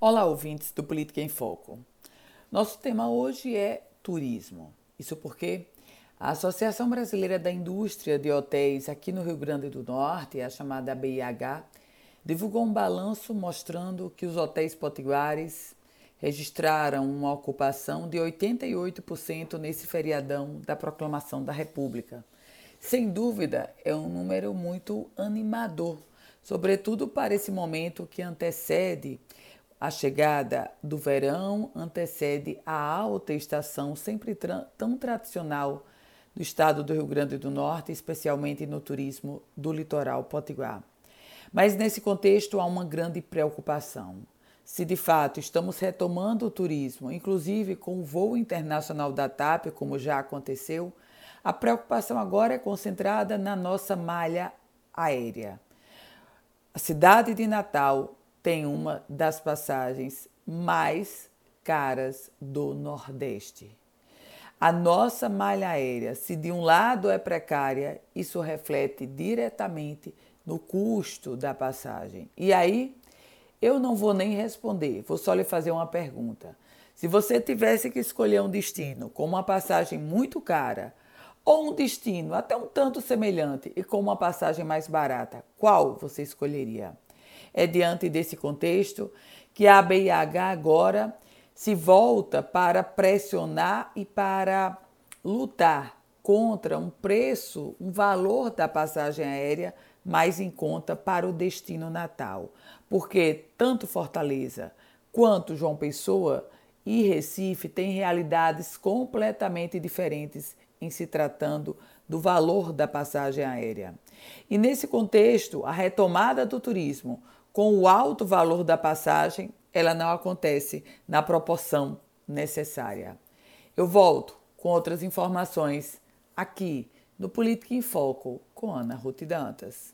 Olá, ouvintes do Política em Foco. Nosso tema hoje é turismo. Isso porque a Associação Brasileira da Indústria de Hotéis aqui no Rio Grande do Norte, a chamada BIH, divulgou um balanço mostrando que os hotéis potiguares registraram uma ocupação de 88% nesse feriadão da proclamação da República. Sem dúvida, é um número muito animador, sobretudo para esse momento que antecede a chegada do verão antecede a alta estação, sempre tão tradicional do estado do Rio Grande do Norte, especialmente no turismo do litoral potiguar. Mas nesse contexto há uma grande preocupação. Se de fato estamos retomando o turismo, inclusive com o voo internacional da TAP, como já aconteceu, a preocupação agora é concentrada na nossa malha aérea. A cidade de Natal tem uma das passagens mais caras do Nordeste. A nossa malha aérea, se de um lado é precária, isso reflete diretamente no custo da passagem. E aí, eu não vou nem responder, vou só lhe fazer uma pergunta. Se você tivesse que escolher um destino com uma passagem muito cara ou um destino até um tanto semelhante e com uma passagem mais barata, qual você escolheria? É diante desse contexto que a BIH agora se volta para pressionar e para lutar contra um preço, um valor da passagem aérea mais em conta para o destino natal. Porque tanto Fortaleza quanto João Pessoa e Recife têm realidades completamente diferentes em se tratando do valor da passagem aérea. E nesse contexto, a retomada do turismo com o alto valor da passagem, ela não acontece na proporção necessária. Eu volto com outras informações aqui no Política em Foco com Ana Ruth Dantas.